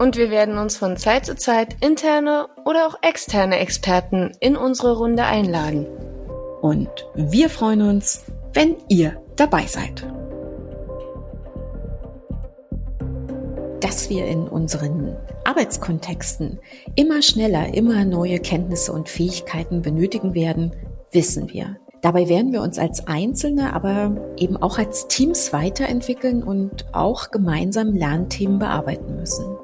Und wir werden uns von Zeit zu Zeit interne oder auch externe Experten in unsere Runde einladen. Und wir freuen uns, wenn ihr dabei seid. dass wir in unseren Arbeitskontexten immer schneller, immer neue Kenntnisse und Fähigkeiten benötigen werden, wissen wir. Dabei werden wir uns als Einzelne, aber eben auch als Teams weiterentwickeln und auch gemeinsam Lernthemen bearbeiten müssen.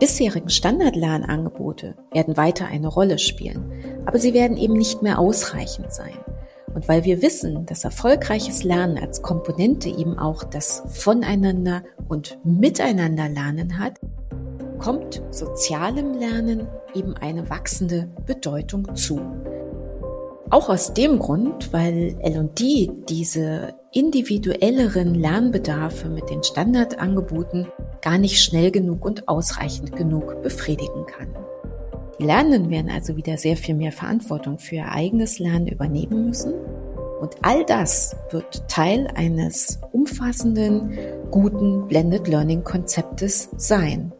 Bisherigen Standardlernangebote werden weiter eine Rolle spielen, aber sie werden eben nicht mehr ausreichend sein. Und weil wir wissen, dass erfolgreiches Lernen als Komponente eben auch das Voneinander und Miteinander Lernen hat, kommt sozialem Lernen eben eine wachsende Bedeutung zu. Auch aus dem Grund, weil L&D diese individuelleren Lernbedarfe mit den Standardangeboten gar nicht schnell genug und ausreichend genug befriedigen kann. Die Lernenden werden also wieder sehr viel mehr Verantwortung für ihr eigenes Lernen übernehmen müssen. Und all das wird Teil eines umfassenden, guten Blended Learning Konzeptes sein.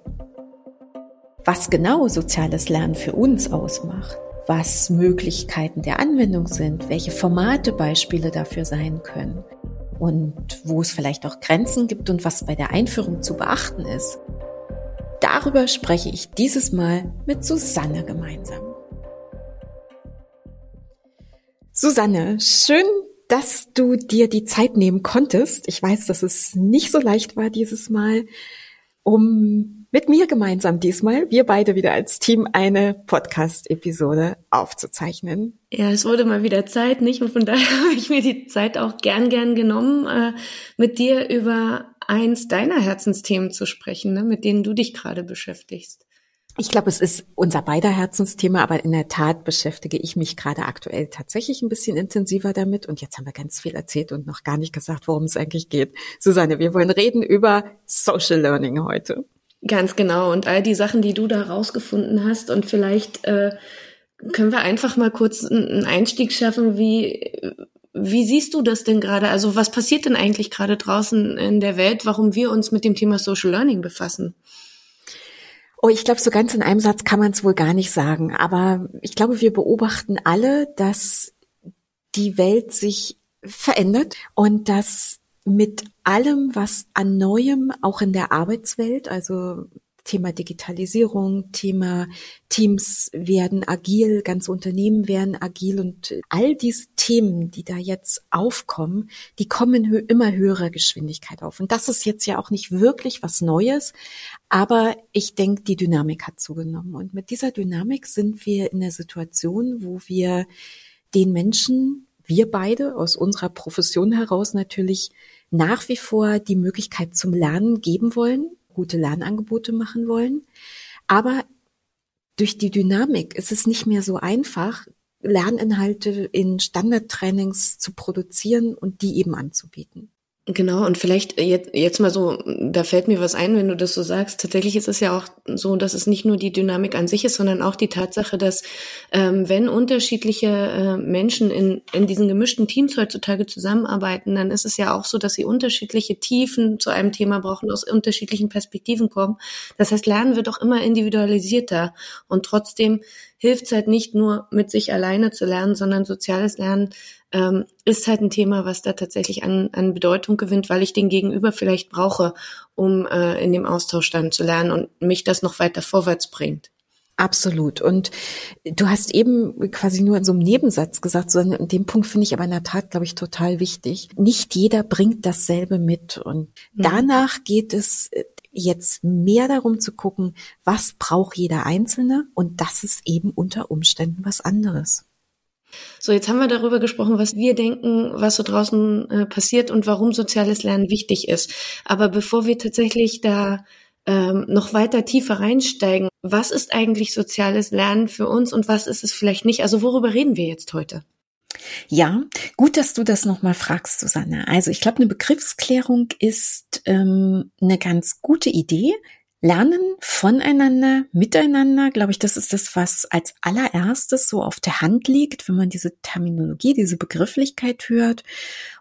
Was genau soziales Lernen für uns ausmacht, was Möglichkeiten der Anwendung sind, welche Formate Beispiele dafür sein können und wo es vielleicht auch Grenzen gibt und was bei der Einführung zu beachten ist, Darüber spreche ich dieses Mal mit Susanne gemeinsam. Susanne, schön, dass du dir die Zeit nehmen konntest. Ich weiß, dass es nicht so leicht war dieses Mal, um mit mir gemeinsam diesmal, wir beide wieder als Team, eine Podcast-Episode aufzuzeichnen. Ja, es wurde mal wieder Zeit, nicht? Und von daher habe ich mir die Zeit auch gern, gern genommen, äh, mit dir über eins deiner Herzensthemen zu sprechen, ne, mit denen du dich gerade beschäftigst. Ich glaube, es ist unser beider Herzensthema, aber in der Tat beschäftige ich mich gerade aktuell tatsächlich ein bisschen intensiver damit. Und jetzt haben wir ganz viel erzählt und noch gar nicht gesagt, worum es eigentlich geht. Susanne, wir wollen reden über Social Learning heute. Ganz genau. Und all die Sachen, die du da rausgefunden hast. Und vielleicht äh, können wir einfach mal kurz einen Einstieg schaffen, wie, wie siehst du das denn gerade? Also was passiert denn eigentlich gerade draußen in der Welt, warum wir uns mit dem Thema Social Learning befassen? Oh, ich glaube, so ganz in einem Satz kann man es wohl gar nicht sagen. Aber ich glaube, wir beobachten alle, dass die Welt sich verändert und dass mit allem, was an Neuem auch in der Arbeitswelt, also Thema Digitalisierung, Thema Teams werden agil, ganze Unternehmen werden agil und all diese Themen, die da jetzt aufkommen, die kommen in immer höherer Geschwindigkeit auf. Und das ist jetzt ja auch nicht wirklich was Neues, aber ich denke, die Dynamik hat zugenommen. Und mit dieser Dynamik sind wir in der Situation, wo wir den Menschen, wir beide aus unserer Profession heraus natürlich nach wie vor die Möglichkeit zum Lernen geben wollen, gute Lernangebote machen wollen. Aber durch die Dynamik ist es nicht mehr so einfach, Lerninhalte in Standardtrainings zu produzieren und die eben anzubieten. Genau, und vielleicht jetzt, jetzt mal so, da fällt mir was ein, wenn du das so sagst. Tatsächlich ist es ja auch so, dass es nicht nur die Dynamik an sich ist, sondern auch die Tatsache, dass ähm, wenn unterschiedliche äh, Menschen in, in diesen gemischten Teams heutzutage zusammenarbeiten, dann ist es ja auch so, dass sie unterschiedliche Tiefen zu einem Thema brauchen, aus unterschiedlichen Perspektiven kommen. Das heißt, Lernen wird auch immer individualisierter und trotzdem hilft es halt nicht nur mit sich alleine zu lernen, sondern soziales Lernen ähm, ist halt ein Thema, was da tatsächlich an, an Bedeutung gewinnt, weil ich den Gegenüber vielleicht brauche, um äh, in dem Austausch dann zu lernen und mich das noch weiter vorwärts bringt. Absolut. Und du hast eben quasi nur in so einem Nebensatz gesagt, so an dem Punkt finde ich aber in der Tat, glaube ich, total wichtig. Nicht jeder bringt dasselbe mit. Und mhm. danach geht es äh, jetzt mehr darum zu gucken, was braucht jeder Einzelne? Und das ist eben unter Umständen was anderes. So, jetzt haben wir darüber gesprochen, was wir denken, was so draußen äh, passiert und warum soziales Lernen wichtig ist. Aber bevor wir tatsächlich da ähm, noch weiter tiefer reinsteigen. Was ist eigentlich soziales Lernen für uns und was ist es vielleicht nicht? Also worüber reden wir jetzt heute? Ja, gut, dass du das nochmal fragst, Susanne. Also ich glaube, eine Begriffsklärung ist ähm, eine ganz gute Idee. Lernen voneinander, miteinander, glaube ich, das ist das, was als allererstes so auf der Hand liegt, wenn man diese Terminologie, diese Begrifflichkeit hört.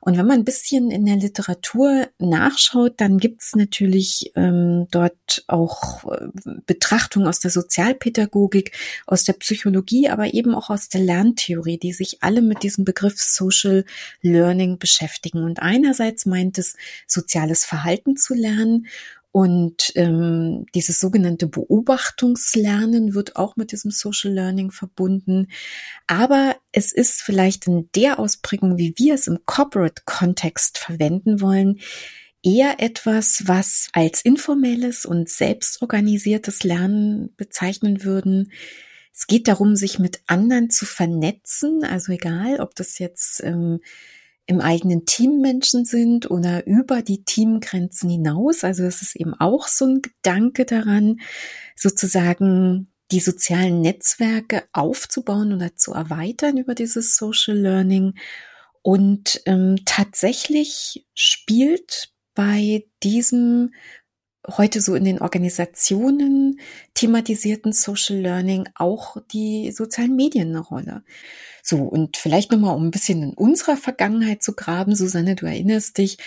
Und wenn man ein bisschen in der Literatur nachschaut, dann gibt es natürlich ähm, dort auch äh, Betrachtungen aus der Sozialpädagogik, aus der Psychologie, aber eben auch aus der Lerntheorie, die sich alle mit diesem Begriff Social Learning beschäftigen. Und einerseits meint es, soziales Verhalten zu lernen und ähm, dieses sogenannte Beobachtungslernen wird auch mit diesem Social Learning verbunden. Aber es ist vielleicht in der Ausprägung, wie wir es im Corporate-Kontext verwenden wollen, eher etwas, was als informelles und selbstorganisiertes Lernen bezeichnen würden. Es geht darum, sich mit anderen zu vernetzen, also egal, ob das jetzt ähm, im eigenen Team Menschen sind oder über die Teamgrenzen hinaus. Also es ist eben auch so ein Gedanke daran, sozusagen die sozialen Netzwerke aufzubauen oder zu erweitern über dieses Social Learning. Und ähm, tatsächlich spielt bei diesem heute so in den Organisationen thematisierten Social Learning auch die sozialen Medien eine Rolle. So, und vielleicht nochmal, um ein bisschen in unserer Vergangenheit zu graben, Susanne, du erinnerst dich,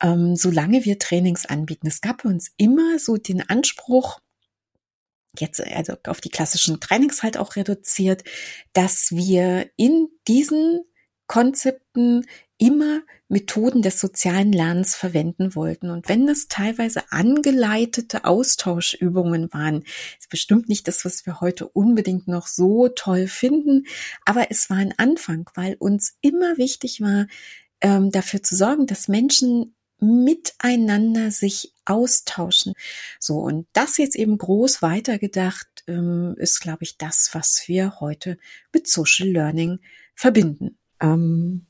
ähm, solange wir Trainings anbieten, es gab bei uns immer so den Anspruch, jetzt also auf die klassischen Trainings halt auch reduziert, dass wir in diesen Konzepten immer Methoden des sozialen Lernens verwenden wollten. Und wenn das teilweise angeleitete Austauschübungen waren, ist bestimmt nicht das, was wir heute unbedingt noch so toll finden, aber es war ein Anfang, weil uns immer wichtig war, ähm, dafür zu sorgen, dass Menschen miteinander sich austauschen. So, und das jetzt eben groß weitergedacht, ähm, ist, glaube ich, das, was wir heute mit Social Learning verbinden. Ähm,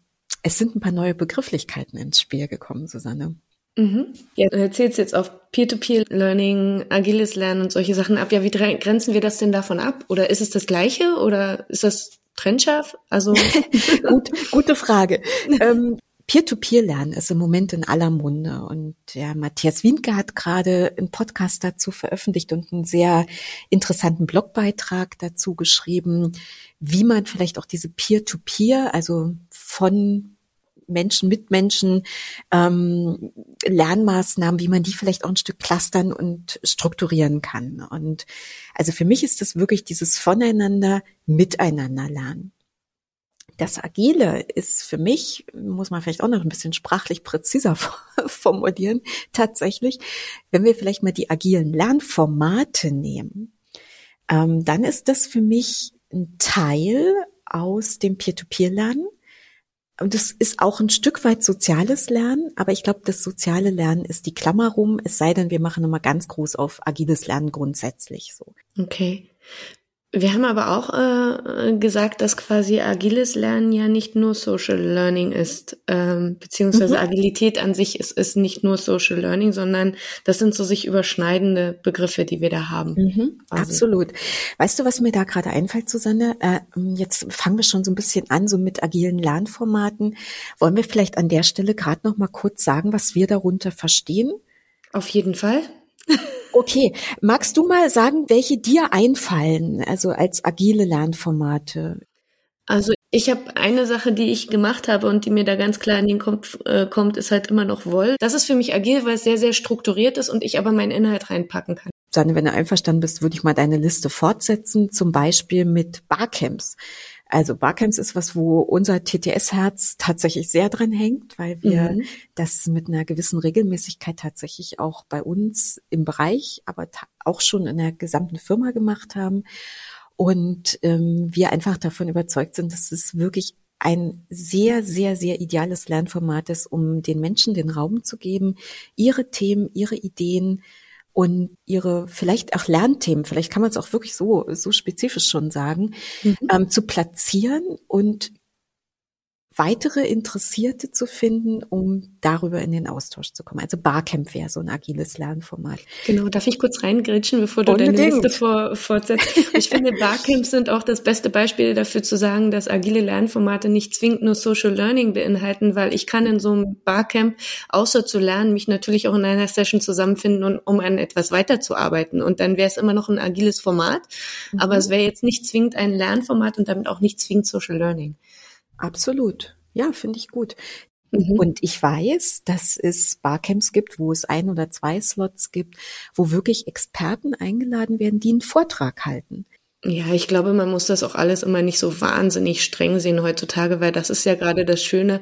es sind ein paar neue Begrifflichkeiten ins Spiel gekommen, Susanne. Mhm. Ja, du erzählst jetzt auf Peer-to-Peer-Learning, agiles Lernen und solche Sachen ab. Ja, wie grenzen wir das denn davon ab? Oder ist es das Gleiche oder ist das trennscharf? Also Gut, gute Frage. ähm, Peer-to-Peer-Lernen ist im Moment in aller Munde und der Matthias Wienke hat gerade einen Podcast dazu veröffentlicht und einen sehr interessanten Blogbeitrag dazu geschrieben, wie man vielleicht auch diese Peer-to-Peer, -Peer, also von Menschen mit Menschen ähm, Lernmaßnahmen, wie man die vielleicht auch ein Stück clustern und strukturieren kann. Und also für mich ist das wirklich dieses Voneinander, Miteinander lernen. Das Agile ist für mich, muss man vielleicht auch noch ein bisschen sprachlich präziser formulieren, tatsächlich, wenn wir vielleicht mal die agilen Lernformate nehmen, ähm, dann ist das für mich ein Teil aus dem Peer-to-Peer-Lernen und es ist auch ein Stück weit soziales Lernen, aber ich glaube, das soziale Lernen ist die Klammer rum, es sei denn, wir machen immer ganz groß auf agiles Lernen grundsätzlich so. Okay. Wir haben aber auch äh, gesagt, dass quasi agiles Lernen ja nicht nur Social Learning ist, ähm, beziehungsweise mhm. Agilität an sich ist, ist nicht nur Social Learning, sondern das sind so sich überschneidende Begriffe, die wir da haben. Mhm, absolut. Weißt du, was mir da gerade einfällt, Susanne? Äh, jetzt fangen wir schon so ein bisschen an, so mit agilen Lernformaten. Wollen wir vielleicht an der Stelle gerade noch mal kurz sagen, was wir darunter verstehen? Auf jeden Fall. Okay, magst du mal sagen, welche dir einfallen, also als agile Lernformate? Also ich habe eine Sache, die ich gemacht habe und die mir da ganz klar in den Kopf äh, kommt, ist halt immer noch Woll. Das ist für mich agil, weil es sehr, sehr strukturiert ist und ich aber meinen Inhalt reinpacken kann. Sanne, wenn du einverstanden bist, würde ich mal deine Liste fortsetzen, zum Beispiel mit Barcamps. Also Barcamps ist was, wo unser TTS-Herz tatsächlich sehr dran hängt, weil wir mhm. das mit einer gewissen Regelmäßigkeit tatsächlich auch bei uns im Bereich, aber auch schon in der gesamten Firma gemacht haben. Und ähm, wir einfach davon überzeugt sind, dass es wirklich ein sehr, sehr, sehr ideales Lernformat ist, um den Menschen den Raum zu geben, ihre Themen, ihre Ideen und ihre vielleicht auch Lernthemen, vielleicht kann man es auch wirklich so, so spezifisch schon sagen, mhm. ähm, zu platzieren und weitere Interessierte zu finden, um darüber in den Austausch zu kommen. Also Barcamp wäre so ein agiles Lernformat. Genau, darf ich kurz reingrätschen, bevor du Unbedingt. deine Liste vor, fortsetzt? Ich finde, Barcamps sind auch das beste Beispiel dafür zu sagen, dass agile Lernformate nicht zwingend nur Social Learning beinhalten, weil ich kann in so einem Barcamp, außer zu lernen, mich natürlich auch in einer Session zusammenfinden, und, um an etwas weiterzuarbeiten. Und dann wäre es immer noch ein agiles Format, mhm. aber es wäre jetzt nicht zwingend ein Lernformat und damit auch nicht zwingend Social Learning. Absolut. Ja, finde ich gut. Mhm. Und ich weiß, dass es Barcamps gibt, wo es ein oder zwei Slots gibt, wo wirklich Experten eingeladen werden, die einen Vortrag halten. Ja, ich glaube, man muss das auch alles immer nicht so wahnsinnig streng sehen heutzutage, weil das ist ja gerade das Schöne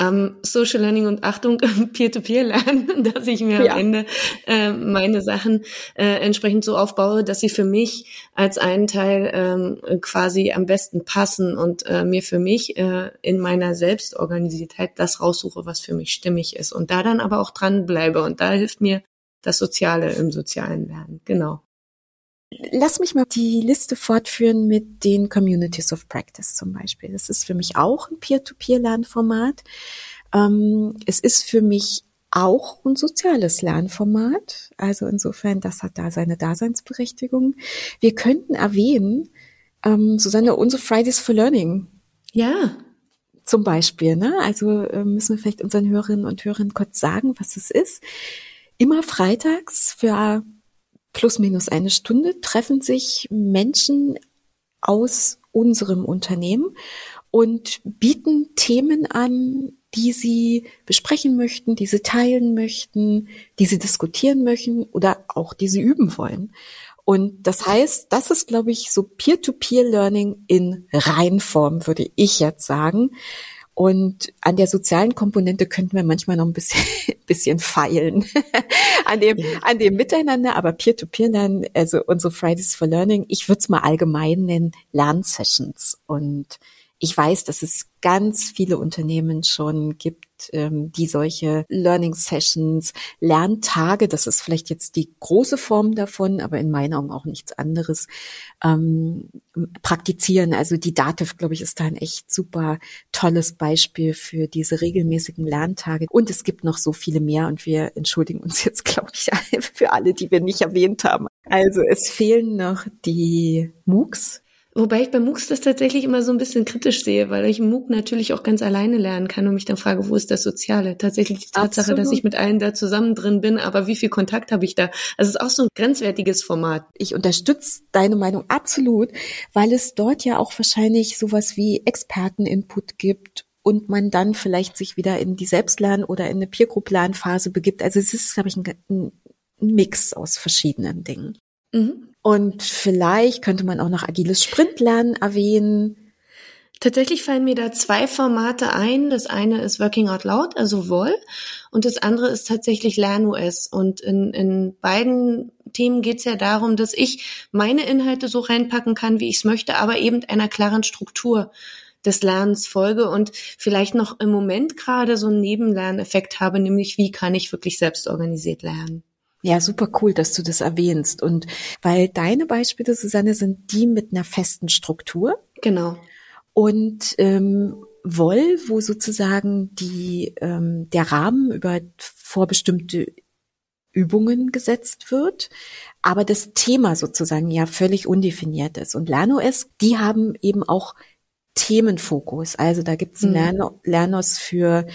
ähm, Social Learning und Achtung, Peer-to-Peer-Lernen, dass ich mir ja. am Ende äh, meine Sachen äh, entsprechend so aufbaue, dass sie für mich als einen Teil ähm, quasi am besten passen und äh, mir für mich äh, in meiner Selbstorganisiertheit das raussuche, was für mich stimmig ist und da dann aber auch dranbleibe und da hilft mir das Soziale im sozialen Lernen. Genau. Lass mich mal die Liste fortführen mit den Communities of Practice zum Beispiel. Das ist für mich auch ein Peer-to-Peer-Lernformat. Ähm, es ist für mich auch ein soziales Lernformat. Also insofern, das hat da seine Daseinsberechtigung. Wir könnten erwähnen, ähm, Susanne, unsere Fridays for Learning. Ja. Zum Beispiel, ne? Also äh, müssen wir vielleicht unseren Hörerinnen und Hörern kurz sagen, was es ist. Immer freitags für plus minus eine Stunde treffen sich Menschen aus unserem Unternehmen und bieten Themen an, die sie besprechen möchten, die sie teilen möchten, die sie diskutieren möchten oder auch die sie üben wollen. Und das heißt, das ist, glaube ich, so Peer-to-Peer-Learning in Reinform, würde ich jetzt sagen. Und an der sozialen Komponente könnten wir manchmal noch ein bisschen, bisschen feilen. an dem, an dem Miteinander, aber Peer-to-Peer lernen, also unsere Fridays for Learning, ich würde es mal allgemein nennen, Lernsessions. Und ich weiß, dass es ganz viele Unternehmen schon gibt, ähm, die solche Learning Sessions, Lerntage, das ist vielleicht jetzt die große Form davon, aber in meinen Augen auch nichts anderes, ähm, praktizieren. Also die Dativ, glaube ich, ist da ein echt super tolles Beispiel für diese regelmäßigen Lerntage. Und es gibt noch so viele mehr und wir entschuldigen uns jetzt, glaube ich, für alle, die wir nicht erwähnt haben. Also es fehlen noch die MOOCs, Wobei ich bei MOOCs das tatsächlich immer so ein bisschen kritisch sehe, weil ich MOOC natürlich auch ganz alleine lernen kann und mich dann frage, wo ist das Soziale? Tatsächlich die Tatsache, Absolut. dass ich mit allen da zusammen drin bin, aber wie viel Kontakt habe ich da? Also es ist auch so ein grenzwertiges Format. Ich unterstütze deine Meinung absolut, weil es dort ja auch wahrscheinlich sowas wie Experteninput gibt und man dann vielleicht sich wieder in die Selbstlern- oder in eine Peer-Group-Lernphase begibt. Also es ist, glaube ich, ein, ein Mix aus verschiedenen Dingen. Mhm. Und vielleicht könnte man auch noch agiles Sprintlernen erwähnen. Tatsächlich fallen mir da zwei Formate ein. Das eine ist Working Out Loud, also WOL, und das andere ist tatsächlich LernOS. Und in, in beiden Themen geht es ja darum, dass ich meine Inhalte so reinpacken kann, wie ich es möchte, aber eben einer klaren Struktur des Lernens folge und vielleicht noch im Moment gerade so einen Nebenlerneffekt habe, nämlich wie kann ich wirklich selbst organisiert lernen. Ja, super cool, dass du das erwähnst. Und weil deine Beispiele, Susanne, sind die mit einer festen Struktur. Genau. Und ähm, Woll, wo sozusagen die, ähm, der Rahmen über vorbestimmte Übungen gesetzt wird, aber das Thema sozusagen ja völlig undefiniert ist. Und LernOS, die haben eben auch Themenfokus. Also da gibt's mhm. Lern Lernos für,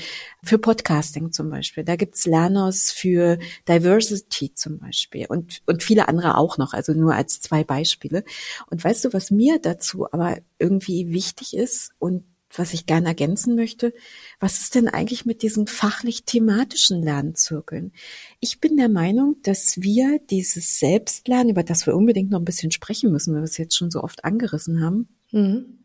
für Podcasting zum Beispiel. Da gibt's Lernos für Diversity zum Beispiel und, und viele andere auch noch. Also nur als zwei Beispiele. Und weißt du, was mir dazu aber irgendwie wichtig ist und was ich gerne ergänzen möchte, was ist denn eigentlich mit diesen fachlich-thematischen Lernzirkeln? Ich bin der Meinung, dass wir dieses Selbstlernen, über das wir unbedingt noch ein bisschen sprechen müssen, weil wir es jetzt schon so oft angerissen haben, mhm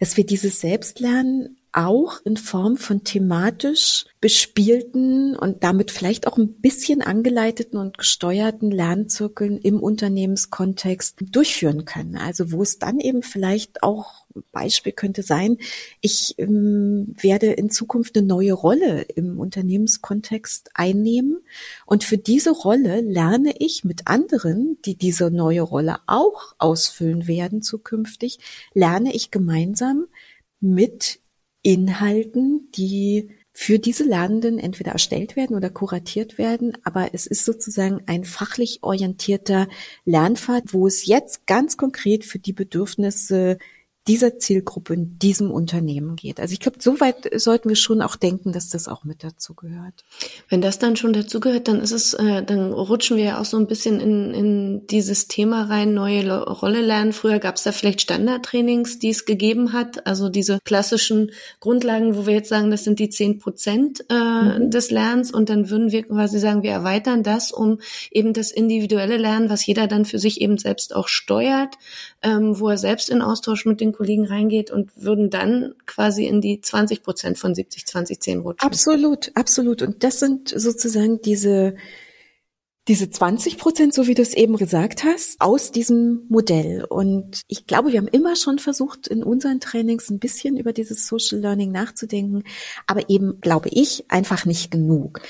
dass wir dieses Selbstlernen auch in Form von thematisch bespielten und damit vielleicht auch ein bisschen angeleiteten und gesteuerten Lernzirkeln im Unternehmenskontext durchführen können. Also wo es dann eben vielleicht auch Beispiel könnte sein, ich ähm, werde in Zukunft eine neue Rolle im Unternehmenskontext einnehmen und für diese Rolle lerne ich mit anderen, die diese neue Rolle auch ausfüllen werden zukünftig, lerne ich gemeinsam mit Inhalten, die für diese Lernenden entweder erstellt werden oder kuratiert werden, aber es ist sozusagen ein fachlich orientierter Lernpfad, wo es jetzt ganz konkret für die Bedürfnisse dieser Zielgruppe in diesem Unternehmen geht. Also ich glaube, so weit sollten wir schon auch denken, dass das auch mit dazu gehört. Wenn das dann schon dazu gehört, dann ist es, äh, dann rutschen wir ja auch so ein bisschen in, in dieses Thema rein, neue Rolle lernen. Früher gab es da vielleicht Standardtrainings, die es gegeben hat, also diese klassischen Grundlagen, wo wir jetzt sagen, das sind die zehn Prozent äh, mhm. des Lernens und dann würden wir quasi sagen, wir erweitern das, um eben das individuelle Lernen, was jeder dann für sich eben selbst auch steuert, ähm, wo er selbst in Austausch mit den Kollegen reingeht und würden dann quasi in die 20 Prozent von 70, 20, 10 rutschen. Absolut, absolut. Und das sind sozusagen diese, diese 20 Prozent, so wie du es eben gesagt hast, aus diesem Modell. Und ich glaube, wir haben immer schon versucht, in unseren Trainings ein bisschen über dieses Social Learning nachzudenken, aber eben, glaube ich, einfach nicht genug.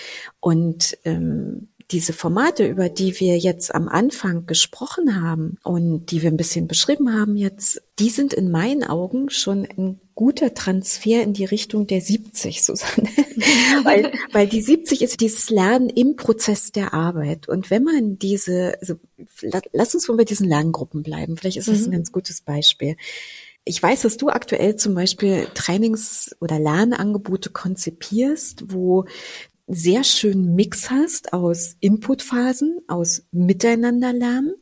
Und ähm, diese Formate, über die wir jetzt am Anfang gesprochen haben und die wir ein bisschen beschrieben haben jetzt, die sind in meinen Augen schon ein guter Transfer in die Richtung der 70, Susanne. weil, weil die 70 ist dieses Lernen im Prozess der Arbeit. Und wenn man diese, also lass uns mal bei diesen Lerngruppen bleiben. Vielleicht ist das mhm. ein ganz gutes Beispiel. Ich weiß, dass du aktuell zum Beispiel Trainings- oder Lernangebote konzipierst, wo sehr schönen Mix hast aus Inputphasen, aus Miteinanderlernen.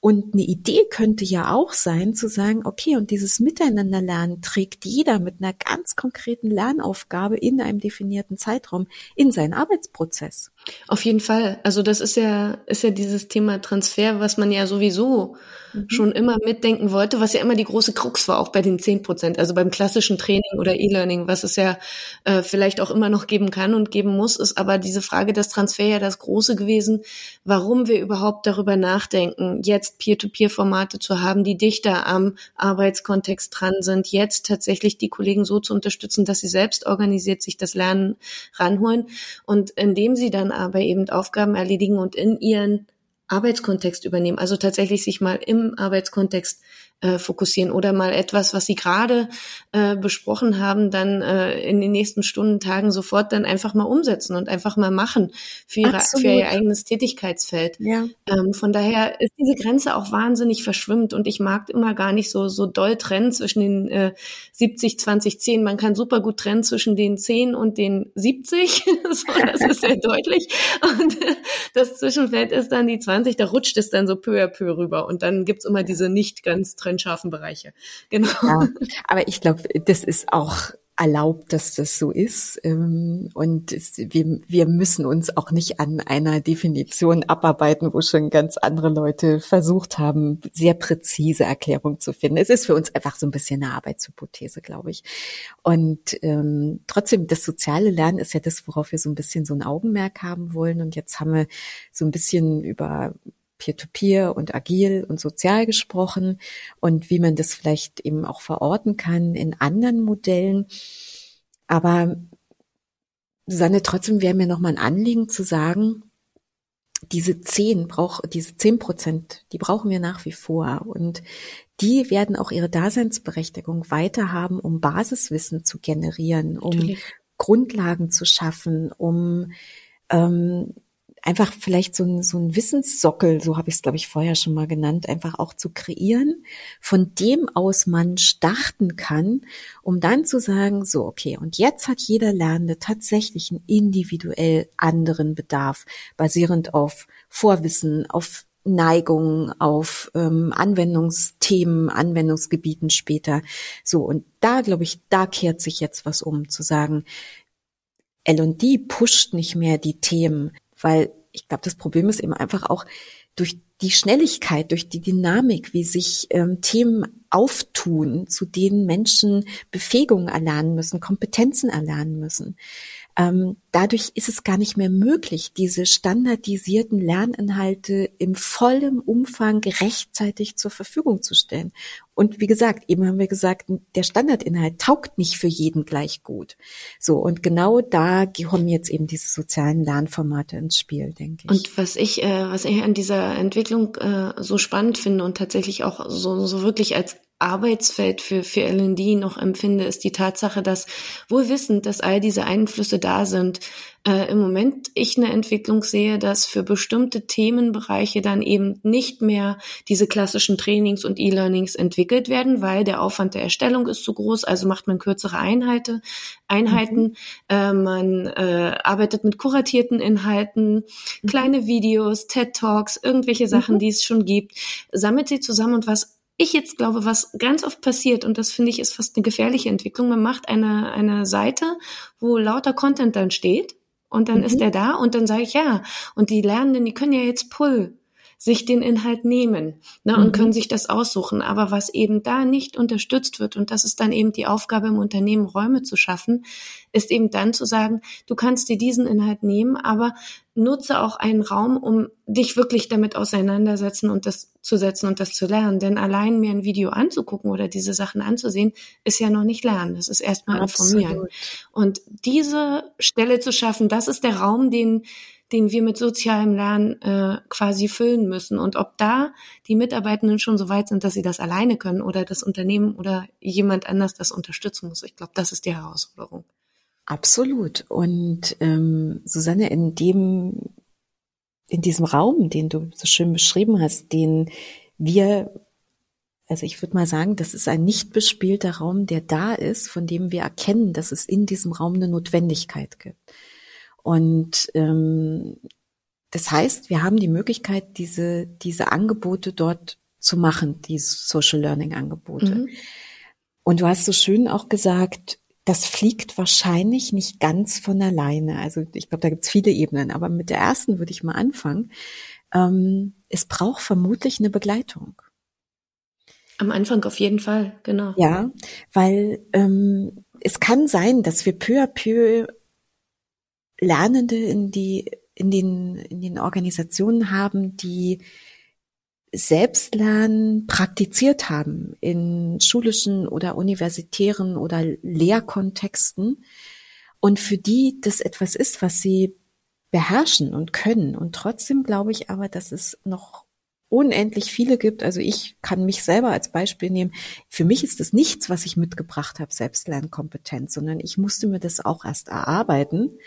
Und eine Idee könnte ja auch sein, zu sagen, okay, und dieses Miteinanderlernen trägt jeder mit einer ganz konkreten Lernaufgabe in einem definierten Zeitraum in seinen Arbeitsprozess. Auf jeden Fall. Also das ist ja, ist ja dieses Thema Transfer, was man ja sowieso mhm. schon immer mitdenken wollte, was ja immer die große Krux war, auch bei den zehn Prozent, also beim klassischen Training oder E-Learning, was es ja äh, vielleicht auch immer noch geben kann und geben muss, ist aber diese Frage des Transfer ja das Große gewesen, warum wir überhaupt darüber nachdenken, jetzt Peer-to-Peer-Formate zu haben, die dichter am Arbeitskontext dran sind, jetzt tatsächlich die Kollegen so zu unterstützen, dass sie selbst organisiert sich das Lernen ranholen und indem sie dann aber eben Aufgaben erledigen und in ihren Arbeitskontext übernehmen. Also tatsächlich sich mal im Arbeitskontext äh, fokussieren oder mal etwas, was Sie gerade äh, besprochen haben, dann äh, in den nächsten Stunden, Tagen sofort dann einfach mal umsetzen und einfach mal machen für, ihre, für ihr eigenes Tätigkeitsfeld. Ja. Ähm, von daher ist diese Grenze auch wahnsinnig verschwimmt und ich mag immer gar nicht so, so doll trennen zwischen den äh, 70, 20, 10. Man kann super gut trennen zwischen den 10 und den 70. so, das ist sehr deutlich. Und äh, das Zwischenfeld ist dann die 20, da rutscht es dann so peu à peu rüber und dann gibt's immer diese nicht ganz trennscharfen Bereiche. Genau. Ja, aber ich glaube, das ist auch erlaubt, dass das so ist. Ähm, und wir, wir müssen uns auch nicht an einer Definition abarbeiten, wo schon ganz andere Leute versucht haben, sehr präzise Erklärungen zu finden. Es ist für uns einfach so ein bisschen eine Arbeitshypothese, glaube ich. Und ähm, trotzdem, das soziale Lernen ist ja das, worauf wir so ein bisschen so ein Augenmerk haben wollen. Und jetzt haben wir so ein bisschen über Peer-to-Peer und agil und sozial gesprochen und wie man das vielleicht eben auch verorten kann in anderen Modellen. Aber Susanne, trotzdem wäre mir nochmal ein Anliegen zu sagen, diese zehn braucht, diese zehn Prozent, die brauchen wir nach wie vor und die werden auch ihre Daseinsberechtigung weiter haben, um Basiswissen zu generieren, um Natürlich. Grundlagen zu schaffen, um ähm, einfach vielleicht so ein, so ein Wissenssockel, so habe ich es, glaube ich, vorher schon mal genannt, einfach auch zu kreieren, von dem aus man starten kann, um dann zu sagen, so, okay, und jetzt hat jeder Lernende tatsächlich einen individuell anderen Bedarf, basierend auf Vorwissen, auf Neigungen, auf ähm, Anwendungsthemen, Anwendungsgebieten später. So, und da, glaube ich, da kehrt sich jetzt was um, zu sagen, L&D pusht nicht mehr die Themen, weil ich glaube, das Problem ist eben einfach auch durch die Schnelligkeit, durch die Dynamik, wie sich ähm, Themen auftun, zu denen Menschen Befähigungen erlernen müssen, Kompetenzen erlernen müssen. Ähm, dadurch ist es gar nicht mehr möglich, diese standardisierten Lerninhalte im vollen Umfang rechtzeitig zur Verfügung zu stellen. Und wie gesagt, eben haben wir gesagt, der Standardinhalt taugt nicht für jeden gleich gut. So, und genau da kommen jetzt eben diese sozialen Lernformate ins Spiel, denke ich. Und was ich, äh, was ich an dieser Entwicklung äh, so spannend finde und tatsächlich auch so, so wirklich als Arbeitsfeld für, für L&D noch empfinde, ist die Tatsache, dass wohl wissend, dass all diese Einflüsse da sind, äh, im Moment ich eine Entwicklung sehe, dass für bestimmte Themenbereiche dann eben nicht mehr diese klassischen Trainings und E-Learnings entwickelt werden, weil der Aufwand der Erstellung ist zu groß, also macht man kürzere Einheiten, Einheiten, mhm. äh, man äh, arbeitet mit kuratierten Inhalten, mhm. kleine Videos, TED Talks, irgendwelche Sachen, mhm. die es schon gibt, sammelt sie zusammen und was ich jetzt glaube, was ganz oft passiert, und das finde ich ist fast eine gefährliche Entwicklung, man macht eine, eine Seite, wo lauter Content dann steht, und dann mhm. ist er da und dann sage ich ja. Und die Lernenden, die können ja jetzt Pull sich den Inhalt nehmen ne, und mhm. können sich das aussuchen. Aber was eben da nicht unterstützt wird, und das ist dann eben die Aufgabe im Unternehmen, Räume zu schaffen, ist eben dann zu sagen, du kannst dir diesen Inhalt nehmen, aber nutze auch einen Raum, um dich wirklich damit auseinandersetzen und das zu setzen und das zu lernen. Denn allein mir ein Video anzugucken oder diese Sachen anzusehen, ist ja noch nicht lernen. Das ist erstmal informieren. Und diese Stelle zu schaffen, das ist der Raum, den den wir mit sozialem Lernen äh, quasi füllen müssen. Und ob da die Mitarbeitenden schon so weit sind, dass sie das alleine können oder das Unternehmen oder jemand anders das unterstützen muss. Ich glaube, das ist die Herausforderung. Absolut. Und ähm, Susanne, in dem, in diesem Raum, den du so schön beschrieben hast, den wir, also ich würde mal sagen, das ist ein nicht bespielter Raum, der da ist, von dem wir erkennen, dass es in diesem Raum eine Notwendigkeit gibt. Und ähm, das heißt, wir haben die Möglichkeit, diese, diese Angebote dort zu machen, diese Social Learning Angebote. Mhm. Und du hast so schön auch gesagt, das fliegt wahrscheinlich nicht ganz von alleine. Also ich glaube, da gibt's viele Ebenen, aber mit der ersten würde ich mal anfangen. Ähm, es braucht vermutlich eine Begleitung. Am Anfang auf jeden Fall, genau. Ja, weil ähm, es kann sein, dass wir peu à peu Lernende in die in den in den Organisationen haben, die Selbstlernen praktiziert haben in schulischen oder universitären oder Lehrkontexten und für die das etwas ist, was sie beherrschen und können. Und trotzdem glaube ich aber, dass es noch unendlich viele gibt. Also ich kann mich selber als Beispiel nehmen. Für mich ist das nichts, was ich mitgebracht habe, Selbstlernkompetenz, sondern ich musste mir das auch erst erarbeiten.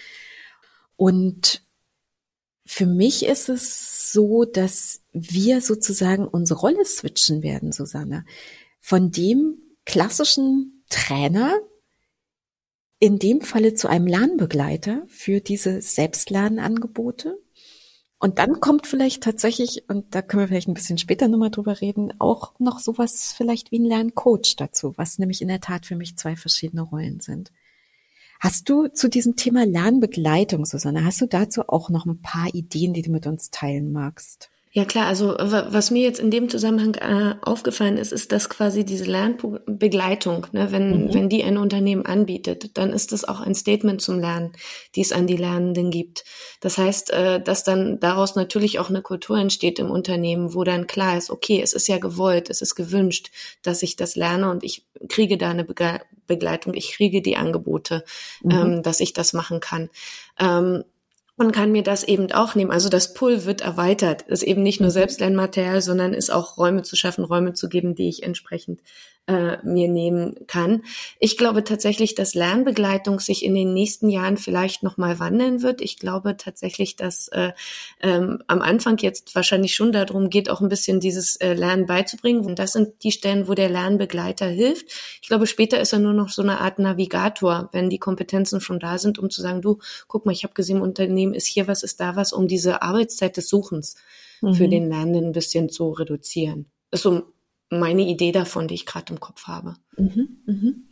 Und für mich ist es so, dass wir sozusagen unsere Rolle switchen werden, Susanne. Von dem klassischen Trainer, in dem Falle zu einem Lernbegleiter für diese Selbstlernangebote. Und dann kommt vielleicht tatsächlich, und da können wir vielleicht ein bisschen später nochmal drüber reden, auch noch sowas vielleicht wie ein Lerncoach dazu, was nämlich in der Tat für mich zwei verschiedene Rollen sind. Hast du zu diesem Thema Lernbegleitung, Susanne, hast du dazu auch noch ein paar Ideen, die du mit uns teilen magst? Ja klar, also was mir jetzt in dem Zusammenhang äh, aufgefallen ist, ist, dass quasi diese Lernbegleitung, ne, wenn, mhm. wenn die ein Unternehmen anbietet, dann ist das auch ein Statement zum Lernen, die es an die Lernenden gibt. Das heißt, äh, dass dann daraus natürlich auch eine Kultur entsteht im Unternehmen, wo dann klar ist, okay, es ist ja gewollt, es ist gewünscht, dass ich das lerne und ich kriege da eine Begle Begleitung, ich kriege die Angebote, mhm. ähm, dass ich das machen kann. Ähm, man kann mir das eben auch nehmen. Also das Pull wird erweitert. Ist eben nicht nur mhm. Selbstlernmaterial, sondern ist auch Räume zu schaffen, Räume zu geben, die ich entsprechend äh, mir nehmen kann. Ich glaube tatsächlich, dass Lernbegleitung sich in den nächsten Jahren vielleicht noch mal wandeln wird. Ich glaube tatsächlich, dass äh, ähm, am Anfang jetzt wahrscheinlich schon darum geht, auch ein bisschen dieses äh, Lernen beizubringen. Und das sind die Stellen, wo der Lernbegleiter hilft. Ich glaube, später ist er nur noch so eine Art Navigator, wenn die Kompetenzen schon da sind, um zu sagen, du, guck mal, ich habe gesehen, Unternehmen ist hier was, ist da was, um diese Arbeitszeit des Suchens mhm. für den Lernenden ein bisschen zu reduzieren. ist so meine Idee davon, die ich gerade im Kopf habe. Mhm, mhm.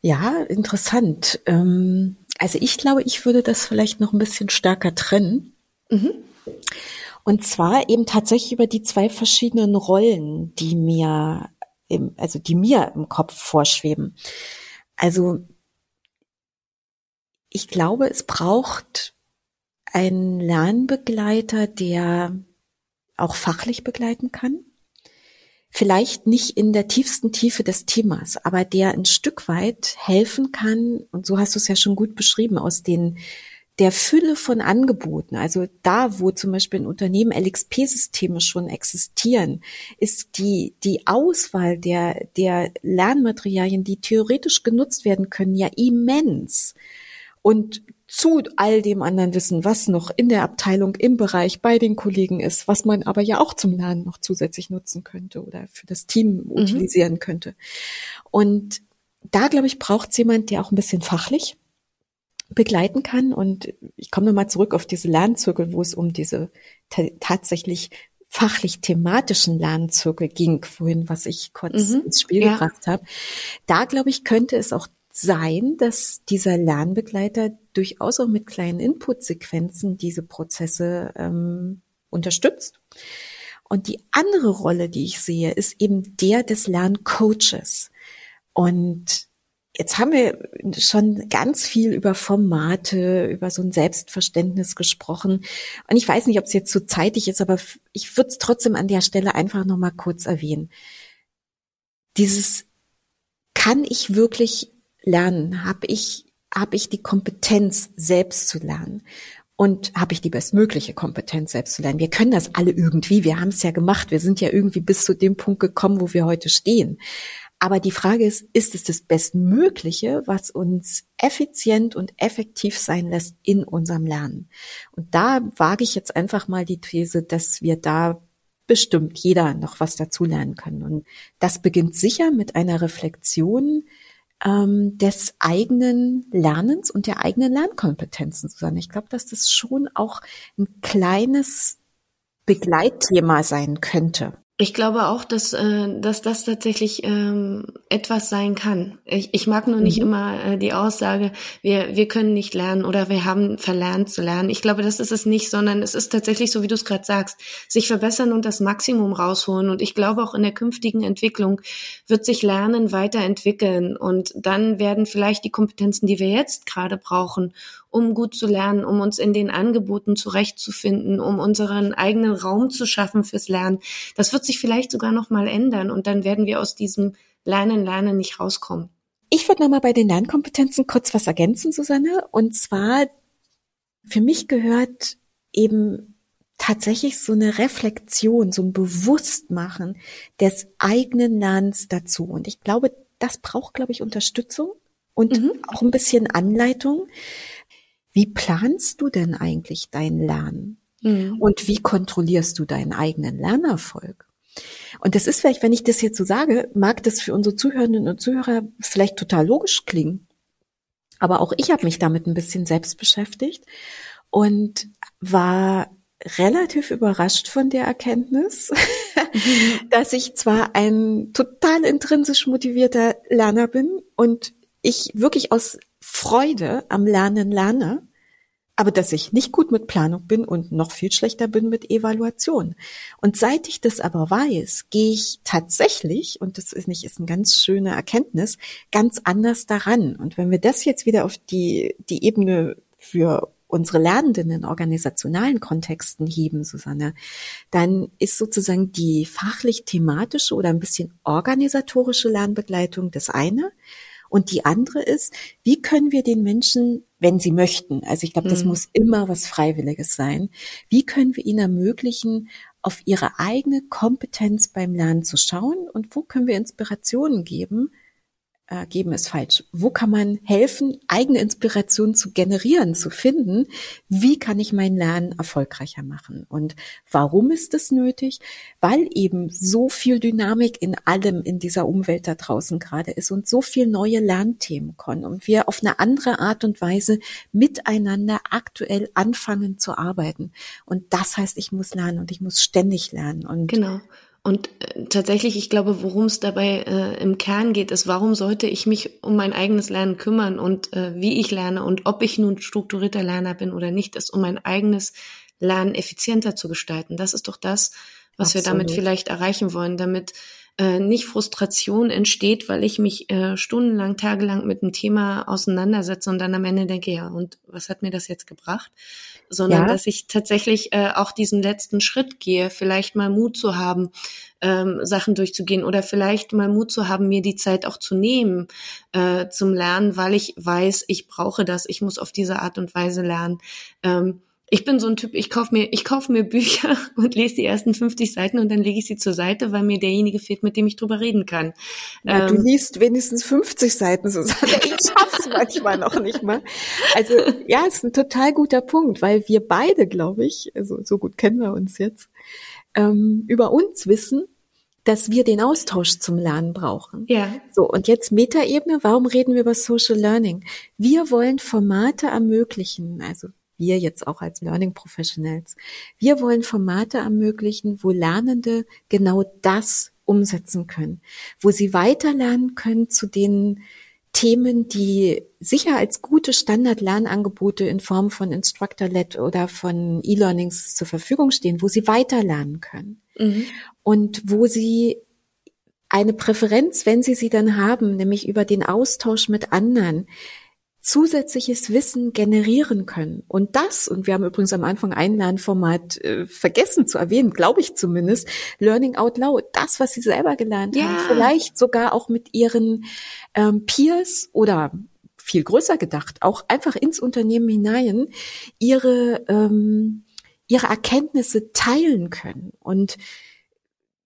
Ja, interessant. Ähm, also ich glaube, ich würde das vielleicht noch ein bisschen stärker trennen. Mhm. Und zwar eben tatsächlich über die zwei verschiedenen Rollen, die mir im, also die mir im Kopf vorschweben. Also ich glaube, es braucht einen Lernbegleiter, der auch fachlich begleiten kann vielleicht nicht in der tiefsten Tiefe des Themas, aber der ein Stück weit helfen kann, und so hast du es ja schon gut beschrieben, aus den der Fülle von Angeboten, also da, wo zum Beispiel in Unternehmen LXP-Systeme schon existieren, ist die, die Auswahl der, der Lernmaterialien, die theoretisch genutzt werden können, ja immens. Und zu all dem anderen Wissen, was noch in der Abteilung, im Bereich bei den Kollegen ist, was man aber ja auch zum Lernen noch zusätzlich nutzen könnte oder für das Team mhm. utilisieren könnte. Und da, glaube ich, braucht es jemand, der auch ein bisschen fachlich begleiten kann. Und ich komme nochmal zurück auf diese Lernzirkel, wo es um diese tatsächlich fachlich thematischen Lernzirkel ging, vorhin, was ich kurz mhm. ins Spiel ja. gebracht habe. Da, glaube ich, könnte es auch sein, dass dieser Lernbegleiter durchaus auch mit kleinen Inputsequenzen diese Prozesse ähm, unterstützt. Und die andere Rolle, die ich sehe, ist eben der des Lerncoaches. Und jetzt haben wir schon ganz viel über Formate, über so ein Selbstverständnis gesprochen. Und ich weiß nicht, ob es jetzt zu zeitig ist, aber ich würde es trotzdem an der Stelle einfach noch mal kurz erwähnen. Dieses kann ich wirklich lernen? Habe ich, habe ich die Kompetenz, selbst zu lernen? Und habe ich die bestmögliche Kompetenz, selbst zu lernen? Wir können das alle irgendwie. Wir haben es ja gemacht. Wir sind ja irgendwie bis zu dem Punkt gekommen, wo wir heute stehen. Aber die Frage ist, ist es das Bestmögliche, was uns effizient und effektiv sein lässt in unserem Lernen? Und da wage ich jetzt einfach mal die These, dass wir da bestimmt jeder noch was dazulernen können. Und das beginnt sicher mit einer Reflexion ähm, des eigenen Lernens und der eigenen Lernkompetenzen, Susanne. Ich glaube, dass das schon auch ein kleines Begleitthema sein könnte. Ich glaube auch, dass, äh, dass das tatsächlich ähm, etwas sein kann. Ich, ich mag nur nicht mhm. immer äh, die Aussage, wir, wir können nicht lernen oder wir haben verlernt zu lernen. Ich glaube, das ist es nicht, sondern es ist tatsächlich so, wie du es gerade sagst, sich verbessern und das Maximum rausholen. Und ich glaube auch in der künftigen Entwicklung wird sich Lernen weiterentwickeln und dann werden vielleicht die Kompetenzen, die wir jetzt gerade brauchen, um gut zu lernen, um uns in den Angeboten zurechtzufinden, um unseren eigenen Raum zu schaffen fürs Lernen. Das wird sich vielleicht sogar noch mal ändern und dann werden wir aus diesem Lernen, Lernen nicht rauskommen. Ich würde noch mal bei den Lernkompetenzen kurz was ergänzen, Susanne. Und zwar, für mich gehört eben tatsächlich so eine Reflexion, so ein Bewusstmachen des eigenen Lernens dazu. Und ich glaube, das braucht, glaube ich, Unterstützung und mhm. auch ein bisschen Anleitung. Wie planst du denn eigentlich dein Lernen? Mhm. Und wie kontrollierst du deinen eigenen Lernerfolg? Und das ist vielleicht, wenn ich das jetzt so sage, mag das für unsere Zuhörenden und Zuhörer vielleicht total logisch klingen. Aber auch ich habe mich damit ein bisschen selbst beschäftigt und war relativ überrascht von der Erkenntnis, mhm. dass ich zwar ein total intrinsisch motivierter Lerner bin und ich wirklich aus Freude am Lernen lerne, aber dass ich nicht gut mit Planung bin und noch viel schlechter bin mit Evaluation. Und seit ich das aber weiß, gehe ich tatsächlich, und das ist nicht, ist eine ganz schöne Erkenntnis, ganz anders daran. Und wenn wir das jetzt wieder auf die, die Ebene für unsere Lernenden in organisationalen Kontexten heben, Susanne, dann ist sozusagen die fachlich-thematische oder ein bisschen organisatorische Lernbegleitung das eine. Und die andere ist, wie können wir den Menschen, wenn sie möchten, also ich glaube, das mhm. muss immer was Freiwilliges sein, wie können wir ihnen ermöglichen, auf ihre eigene Kompetenz beim Lernen zu schauen und wo können wir Inspirationen geben, äh, geben ist falsch. Wo kann man helfen, eigene Inspiration zu generieren, zu finden? Wie kann ich mein Lernen erfolgreicher machen? Und warum ist das nötig? Weil eben so viel Dynamik in allem in dieser Umwelt da draußen gerade ist und so viel neue Lernthemen kommen und wir auf eine andere Art und Weise miteinander aktuell anfangen zu arbeiten. Und das heißt, ich muss lernen und ich muss ständig lernen. Und genau. Und äh, tatsächlich, ich glaube, worum es dabei äh, im Kern geht, ist, warum sollte ich mich um mein eigenes Lernen kümmern und äh, wie ich lerne und ob ich nun strukturierter Lerner bin oder nicht, ist, um mein eigenes Lernen effizienter zu gestalten. Das ist doch das, was Absolut. wir damit vielleicht erreichen wollen, damit äh, nicht Frustration entsteht, weil ich mich äh, stundenlang, tagelang mit einem Thema auseinandersetze und dann am Ende denke, ja, und was hat mir das jetzt gebracht? Sondern ja. dass ich tatsächlich äh, auch diesen letzten Schritt gehe, vielleicht mal Mut zu haben, ähm, Sachen durchzugehen oder vielleicht mal Mut zu haben, mir die Zeit auch zu nehmen äh, zum Lernen, weil ich weiß, ich brauche das, ich muss auf diese Art und Weise lernen. Ähm, ich bin so ein Typ, ich kaufe mir, ich kaufe mir Bücher und lese die ersten 50 Seiten und dann lege ich sie zur Seite, weil mir derjenige fehlt, mit dem ich drüber reden kann. Ja, ähm, du liest wenigstens 50 Seiten, Susanne. Ich schaff's manchmal noch nicht mal. Also, ja, ist ein total guter Punkt, weil wir beide, glaube ich, also so gut kennen wir uns jetzt, ähm, über uns wissen, dass wir den Austausch zum Lernen brauchen. Ja. So, und jetzt Metaebene, warum reden wir über Social Learning? Wir wollen Formate ermöglichen, also wir jetzt auch als Learning Professionals. Wir wollen Formate ermöglichen, wo Lernende genau das umsetzen können, wo sie weiterlernen können zu den Themen, die sicher als gute Standard-Lernangebote in Form von Instructor-led oder von E-Learnings zur Verfügung stehen, wo sie weiterlernen können mhm. und wo sie eine Präferenz, wenn sie sie dann haben, nämlich über den Austausch mit anderen, zusätzliches Wissen generieren können. Und das, und wir haben übrigens am Anfang ein Lernformat äh, vergessen zu erwähnen, glaube ich zumindest, Learning Out Loud, das, was sie selber gelernt ja. haben, vielleicht sogar auch mit ihren ähm, Peers oder viel größer gedacht, auch einfach ins Unternehmen hinein, ihre, ähm, ihre Erkenntnisse teilen können. Und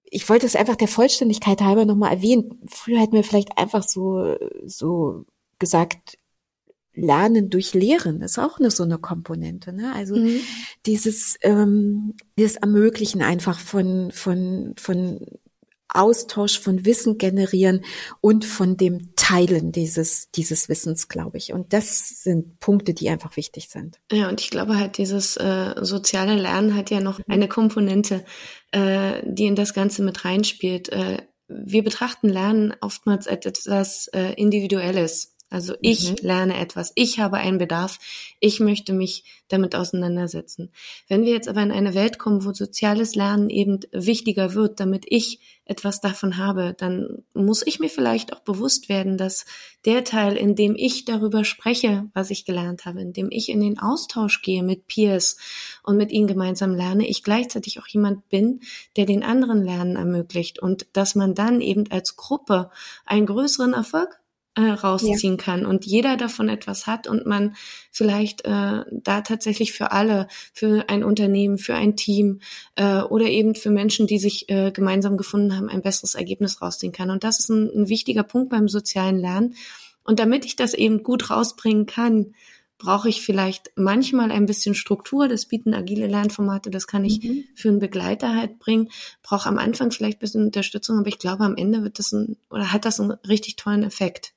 ich wollte es einfach der Vollständigkeit halber nochmal erwähnen. Früher hätten wir vielleicht einfach so, so gesagt, Lernen durch Lehren ist auch eine so eine Komponente. Ne? Also mhm. dieses, ähm, dieses Ermöglichen einfach von, von, von Austausch von Wissen generieren und von dem Teilen dieses, dieses Wissens, glaube ich. Und das sind Punkte, die einfach wichtig sind. Ja, und ich glaube halt, dieses äh, soziale Lernen hat ja noch eine Komponente, äh, die in das Ganze mit reinspielt. Äh, wir betrachten Lernen oftmals als etwas äh, Individuelles. Also ich mhm. lerne etwas, ich habe einen Bedarf, ich möchte mich damit auseinandersetzen. Wenn wir jetzt aber in eine Welt kommen, wo soziales Lernen eben wichtiger wird, damit ich etwas davon habe, dann muss ich mir vielleicht auch bewusst werden, dass der Teil, in dem ich darüber spreche, was ich gelernt habe, in dem ich in den Austausch gehe mit Peers und mit ihnen gemeinsam lerne, ich gleichzeitig auch jemand bin, der den anderen Lernen ermöglicht und dass man dann eben als Gruppe einen größeren Erfolg äh, rausziehen ja. kann und jeder davon etwas hat und man vielleicht äh, da tatsächlich für alle, für ein Unternehmen, für ein Team äh, oder eben für Menschen, die sich äh, gemeinsam gefunden haben, ein besseres Ergebnis rausziehen kann. Und das ist ein, ein wichtiger Punkt beim sozialen Lernen. Und damit ich das eben gut rausbringen kann, brauche ich vielleicht manchmal ein bisschen Struktur. Das bieten agile Lernformate, das kann ich mhm. für einen Begleiter halt bringen. Brauche am Anfang vielleicht ein bisschen Unterstützung, aber ich glaube, am Ende wird das ein oder hat das einen richtig tollen Effekt.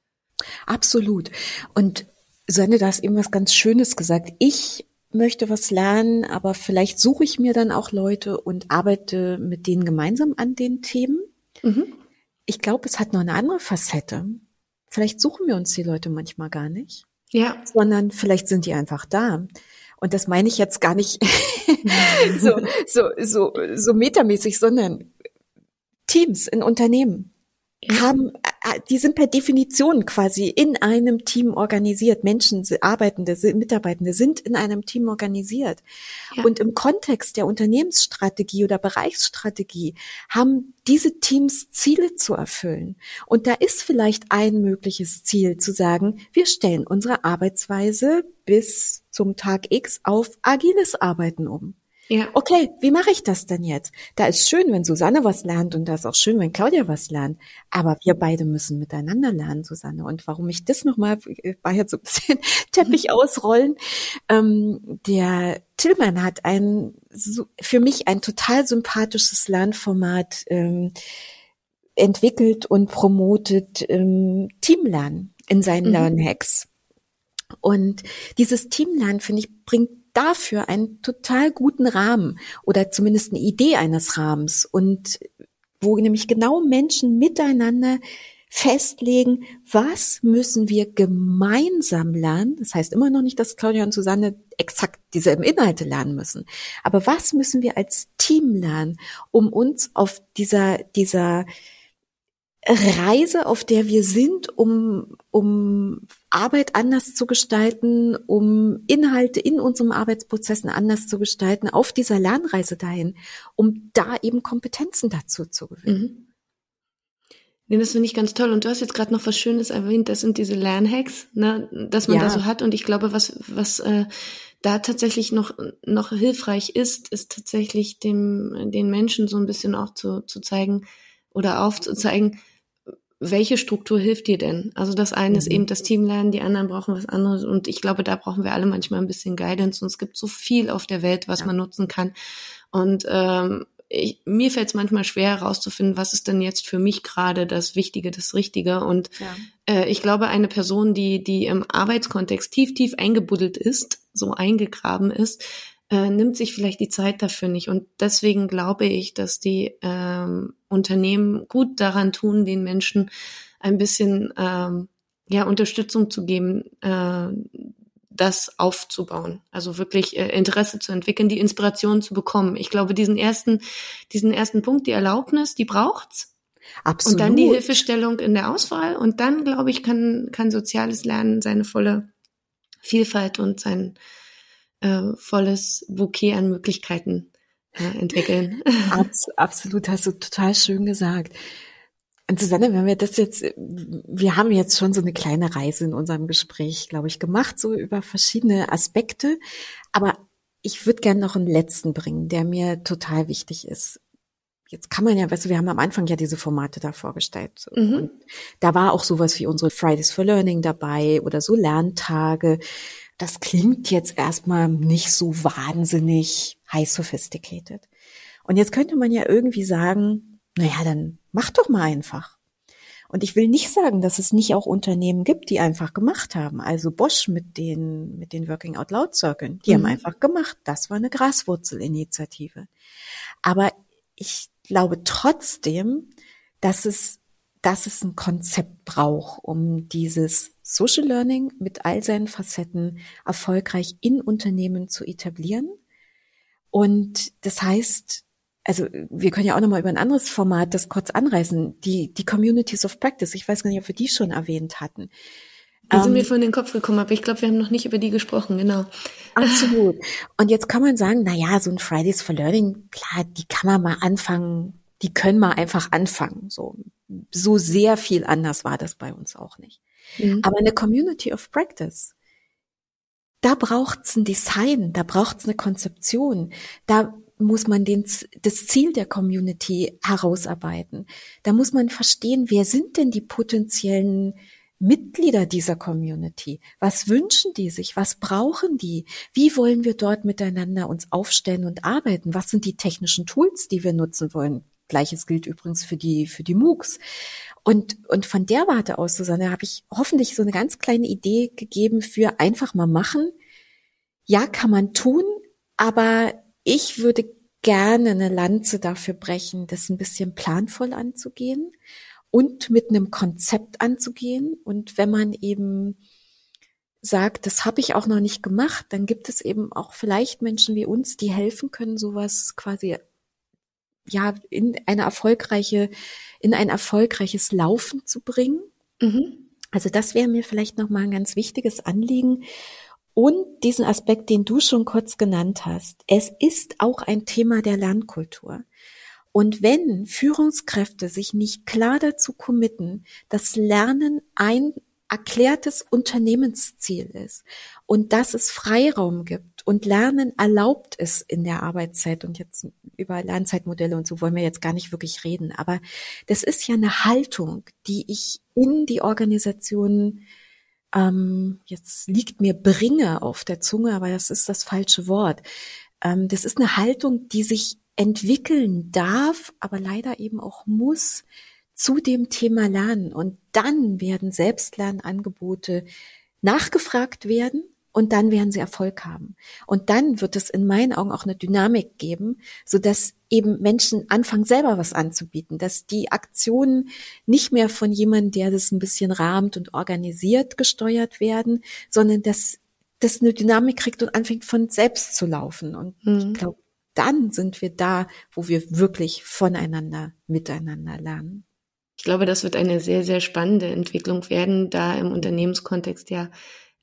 Absolut. Und Sonne, du hast eben was ganz Schönes gesagt. Ich möchte was lernen, aber vielleicht suche ich mir dann auch Leute und arbeite mit denen gemeinsam an den Themen. Mhm. Ich glaube, es hat noch eine andere Facette. Vielleicht suchen wir uns die Leute manchmal gar nicht. Ja. Sondern vielleicht sind die einfach da. Und das meine ich jetzt gar nicht so, so, so, so metamäßig, sondern Teams in Unternehmen haben, äh, die sind per Definition quasi in einem Team organisiert. Menschen, Arbeitende, Mitarbeitende sind in einem Team organisiert. Ja. Und im Kontext der Unternehmensstrategie oder Bereichsstrategie haben diese Teams Ziele zu erfüllen. Und da ist vielleicht ein mögliches Ziel zu sagen, wir stellen unsere Arbeitsweise bis zum Tag X auf agiles Arbeiten um. Ja. Okay, wie mache ich das denn jetzt? Da ist schön, wenn Susanne was lernt und da ist auch schön, wenn Claudia was lernt. Aber wir beide müssen miteinander lernen, Susanne. Und warum ich das nochmal, war jetzt so ein bisschen Teppich ausrollen. Ähm, der Tillmann hat ein, für mich ein total sympathisches Lernformat ähm, entwickelt und promotet ähm, Teamlernen in seinen mhm. Lernhacks. Und dieses Teamlernen, finde ich, bringt dafür einen total guten Rahmen oder zumindest eine Idee eines Rahmens und wo nämlich genau Menschen miteinander festlegen, was müssen wir gemeinsam lernen. Das heißt immer noch nicht, dass Claudia und Susanne exakt dieselben Inhalte lernen müssen. Aber was müssen wir als Team lernen, um uns auf dieser, dieser Reise, auf der wir sind, um, um Arbeit anders zu gestalten, um Inhalte in unserem Arbeitsprozessen anders zu gestalten, auf dieser Lernreise dahin, um da eben Kompetenzen dazu zu gewinnen. Mhm. Nee, das finde ich ganz toll. Und du hast jetzt gerade noch was Schönes erwähnt, das sind diese Lernhacks, ne, dass man ja. da so hat. Und ich glaube, was, was äh, da tatsächlich noch, noch hilfreich ist, ist tatsächlich dem, den Menschen so ein bisschen auch zu, zu zeigen oder aufzuzeigen, welche Struktur hilft dir denn? Also das eine mhm. ist eben das Teamlernen, die anderen brauchen was anderes und ich glaube, da brauchen wir alle manchmal ein bisschen Guidance und es gibt so viel auf der Welt, was ja. man nutzen kann. Und ähm, ich, mir fällt es manchmal schwer herauszufinden, was ist denn jetzt für mich gerade das Wichtige, das Richtige. Und ja. äh, ich glaube, eine Person, die, die im Arbeitskontext tief, tief eingebuddelt ist, so eingegraben ist, äh, nimmt sich vielleicht die Zeit dafür nicht. Und deswegen glaube ich, dass die ähm, Unternehmen gut daran tun, den Menschen ein bisschen ähm, ja, Unterstützung zu geben, äh, das aufzubauen. Also wirklich äh, Interesse zu entwickeln, die Inspiration zu bekommen. Ich glaube, diesen ersten, diesen ersten Punkt, die Erlaubnis, die braucht's. Absolut. Und dann die Hilfestellung in der Auswahl. Und dann, glaube ich, kann, kann soziales Lernen seine volle Vielfalt und sein äh, volles Bouquet an Möglichkeiten äh, entwickeln. Abs absolut, hast du total schön gesagt. Und Susanne, wenn wir das jetzt, wir haben jetzt schon so eine kleine Reise in unserem Gespräch, glaube ich, gemacht, so über verschiedene Aspekte. Aber ich würde gerne noch einen letzten bringen, der mir total wichtig ist. Jetzt kann man ja, weißt du, wir haben am Anfang ja diese Formate da vorgestellt. Mhm. Und da war auch sowas wie unsere Fridays for Learning dabei oder so Lerntage. Das klingt jetzt erstmal nicht so wahnsinnig high sophisticated. Und jetzt könnte man ja irgendwie sagen, naja, dann Mach doch mal einfach. Und ich will nicht sagen, dass es nicht auch Unternehmen gibt, die einfach gemacht haben. Also Bosch mit den, mit den Working Out Loud Zirkeln, die mhm. haben einfach gemacht. Das war eine Graswurzelinitiative. Aber ich glaube trotzdem, dass es, dass es ein Konzept braucht, um dieses Social Learning mit all seinen Facetten erfolgreich in Unternehmen zu etablieren. Und das heißt, also wir können ja auch nochmal über ein anderes Format das kurz anreißen, die, die Communities of Practice. Ich weiß gar nicht, ob wir die schon erwähnt hatten. Die sind um, mir ähm, von den Kopf gekommen, aber ich glaube, wir haben noch nicht über die gesprochen, genau. Absolut. Und jetzt kann man sagen, na ja, so ein Fridays for Learning, klar, die kann man mal anfangen, die können mal einfach anfangen. So, so sehr viel anders war das bei uns auch nicht. Mhm. Aber eine Community of Practice, da braucht's ein Design, da braucht's eine Konzeption, da muss man den, das Ziel der Community herausarbeiten. Da muss man verstehen, wer sind denn die potenziellen Mitglieder dieser Community? Was wünschen die sich? Was brauchen die? Wie wollen wir dort miteinander uns aufstellen und arbeiten? Was sind die technischen Tools, die wir nutzen wollen? Gleiches gilt übrigens für die, für die MOOCs. Und, und von der Warte aus, Susanne, habe ich hoffentlich so eine ganz kleine Idee gegeben für einfach mal machen. Ja, kann man tun, aber ich würde gerne eine Lanze dafür brechen, das ein bisschen planvoll anzugehen und mit einem Konzept anzugehen. Und wenn man eben sagt, das habe ich auch noch nicht gemacht, dann gibt es eben auch vielleicht Menschen wie uns, die helfen können, sowas quasi ja in eine erfolgreiche, in ein erfolgreiches Laufen zu bringen. Mhm. Also das wäre mir vielleicht noch mal ein ganz wichtiges Anliegen. Und diesen Aspekt, den du schon kurz genannt hast. Es ist auch ein Thema der Lernkultur. Und wenn Führungskräfte sich nicht klar dazu committen, dass Lernen ein erklärtes Unternehmensziel ist und dass es Freiraum gibt und Lernen erlaubt ist in der Arbeitszeit und jetzt über Lernzeitmodelle und so wollen wir jetzt gar nicht wirklich reden, aber das ist ja eine Haltung, die ich in die Organisation ähm, jetzt liegt mir bringe auf der Zunge, aber das ist das falsche Wort. Ähm, das ist eine Haltung, die sich entwickeln darf, aber leider eben auch muss zu dem Thema Lernen. Und dann werden Selbstlernangebote nachgefragt werden und dann werden sie Erfolg haben. Und dann wird es in meinen Augen auch eine Dynamik geben, so dass eben Menschen anfangen, selber was anzubieten, dass die Aktionen nicht mehr von jemandem, der das ein bisschen rahmt und organisiert, gesteuert werden, sondern dass das eine Dynamik kriegt und anfängt von selbst zu laufen. Und mhm. ich glaube, dann sind wir da, wo wir wirklich voneinander, miteinander lernen. Ich glaube, das wird eine sehr, sehr spannende Entwicklung werden, da im Unternehmenskontext ja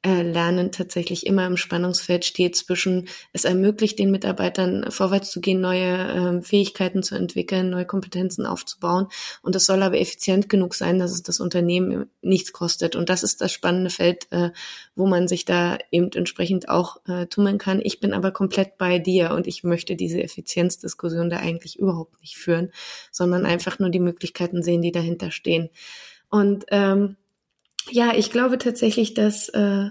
Lernen tatsächlich immer im Spannungsfeld steht zwischen, es ermöglicht den Mitarbeitern vorwärts zu gehen, neue äh, Fähigkeiten zu entwickeln, neue Kompetenzen aufzubauen. Und es soll aber effizient genug sein, dass es das Unternehmen nichts kostet. Und das ist das spannende Feld, äh, wo man sich da eben entsprechend auch äh, tummeln kann. Ich bin aber komplett bei dir und ich möchte diese Effizienzdiskussion da eigentlich überhaupt nicht führen, sondern einfach nur die Möglichkeiten sehen, die dahinter stehen. Und ähm, ja, ich glaube tatsächlich, dass äh,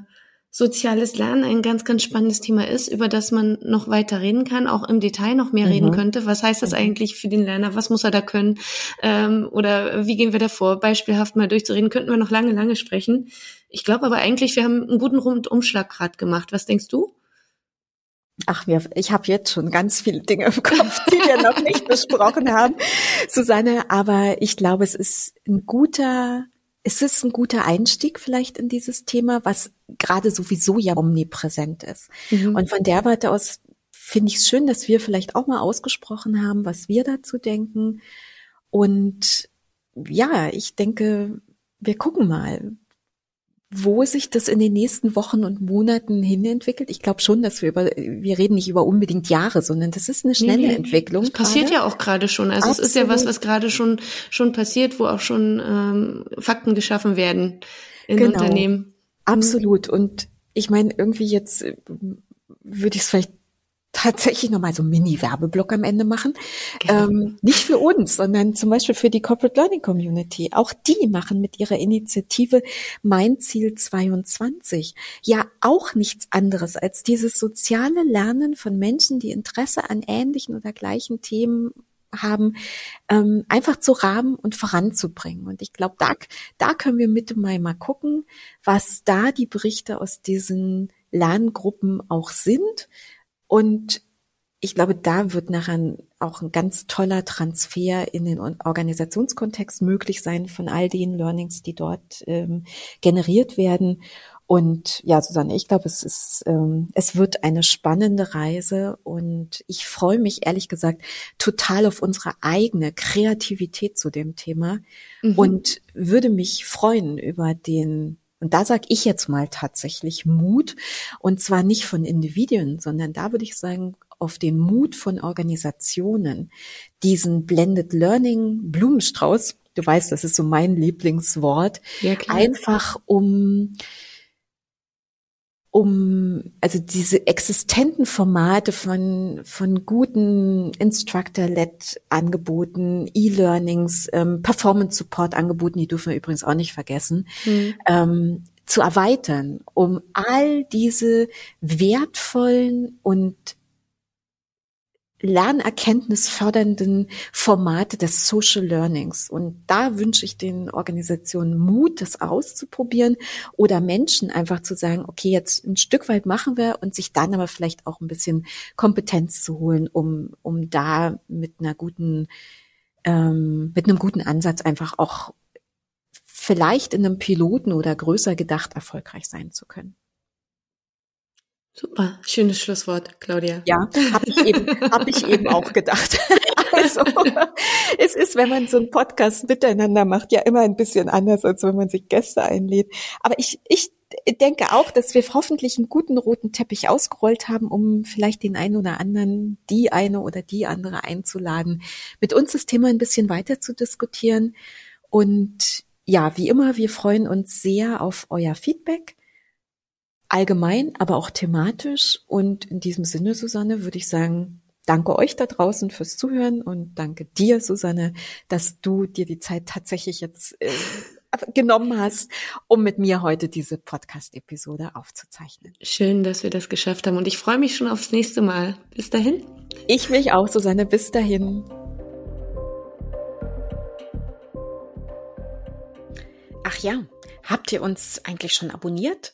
soziales Lernen ein ganz, ganz spannendes Thema ist, über das man noch weiter reden kann, auch im Detail noch mehr mhm. reden könnte. Was heißt das eigentlich für den Lerner? Was muss er da können? Ähm, oder wie gehen wir da vor? Beispielhaft mal durchzureden, könnten wir noch lange, lange sprechen. Ich glaube aber eigentlich, wir haben einen guten Rundumschlag gerade gemacht. Was denkst du? Ach, wir, ich habe jetzt schon ganz viele Dinge im Kopf, die wir noch nicht besprochen haben, Susanne. Aber ich glaube, es ist ein guter ist es ein guter Einstieg vielleicht in dieses Thema, was gerade sowieso ja omnipräsent ist. Mhm. Und von der Warte aus finde ich es schön, dass wir vielleicht auch mal ausgesprochen haben, was wir dazu denken. Und ja, ich denke, wir gucken mal, wo sich das in den nächsten Wochen und Monaten hin entwickelt. Ich glaube schon, dass wir über, wir reden nicht über unbedingt Jahre, sondern das ist eine schnelle nee, nee. Entwicklung. Das passiert ja auch gerade schon. Also Absolut. es ist ja was, was gerade schon, schon passiert, wo auch schon ähm, Fakten geschaffen werden in genau. Unternehmen. Absolut. Und ich meine, irgendwie jetzt äh, würde ich es vielleicht tatsächlich nochmal so einen Mini-Werbeblock am Ende machen. Ähm, nicht für uns, sondern zum Beispiel für die Corporate Learning Community. Auch die machen mit ihrer Initiative Mein Ziel 22 ja auch nichts anderes als dieses soziale Lernen von Menschen, die Interesse an ähnlichen oder gleichen Themen haben, ähm, einfach zu rahmen und voranzubringen. Und ich glaube, da, da können wir Mitte Mai mal gucken, was da die Berichte aus diesen Lerngruppen auch sind und ich glaube, da wird nachher auch ein ganz toller Transfer in den Organisationskontext möglich sein von all den Learnings, die dort ähm, generiert werden. Und ja, Susanne, ich glaube, es ist, ähm, es wird eine spannende Reise und ich freue mich ehrlich gesagt total auf unsere eigene Kreativität zu dem Thema mhm. und würde mich freuen über den und da sage ich jetzt mal tatsächlich Mut. Und zwar nicht von Individuen, sondern da würde ich sagen, auf den Mut von Organisationen, diesen Blended Learning Blumenstrauß, du weißt, das ist so mein Lieblingswort, ja, einfach um um also diese existenten Formate von von guten Instructor-led Angeboten, E-Learnings, ähm, Performance Support Angeboten, die dürfen wir übrigens auch nicht vergessen, mhm. ähm, zu erweitern, um all diese wertvollen und lernerkenntnisfördernden Formate des Social Learnings. Und da wünsche ich den Organisationen Mut, das auszuprobieren oder Menschen einfach zu sagen, okay, jetzt ein Stück weit machen wir und sich dann aber vielleicht auch ein bisschen Kompetenz zu holen, um, um da mit einer guten, ähm, mit einem guten Ansatz einfach auch vielleicht in einem Piloten oder größer gedacht erfolgreich sein zu können. Super, schönes Schlusswort, Claudia. Ja, habe ich eben, habe ich eben auch gedacht. Also, es ist, wenn man so einen Podcast miteinander macht, ja immer ein bisschen anders, als wenn man sich Gäste einlädt. Aber ich, ich denke auch, dass wir hoffentlich einen guten roten Teppich ausgerollt haben, um vielleicht den einen oder anderen, die eine oder die andere einzuladen, mit uns das Thema ein bisschen weiter zu diskutieren. Und ja, wie immer, wir freuen uns sehr auf euer Feedback allgemein, aber auch thematisch. Und in diesem Sinne, Susanne, würde ich sagen, danke euch da draußen fürs Zuhören und danke dir, Susanne, dass du dir die Zeit tatsächlich jetzt äh, genommen hast, um mit mir heute diese Podcast-Episode aufzuzeichnen. Schön, dass wir das geschafft haben und ich freue mich schon aufs nächste Mal. Bis dahin. Ich mich auch, Susanne. Bis dahin. Ach ja, habt ihr uns eigentlich schon abonniert?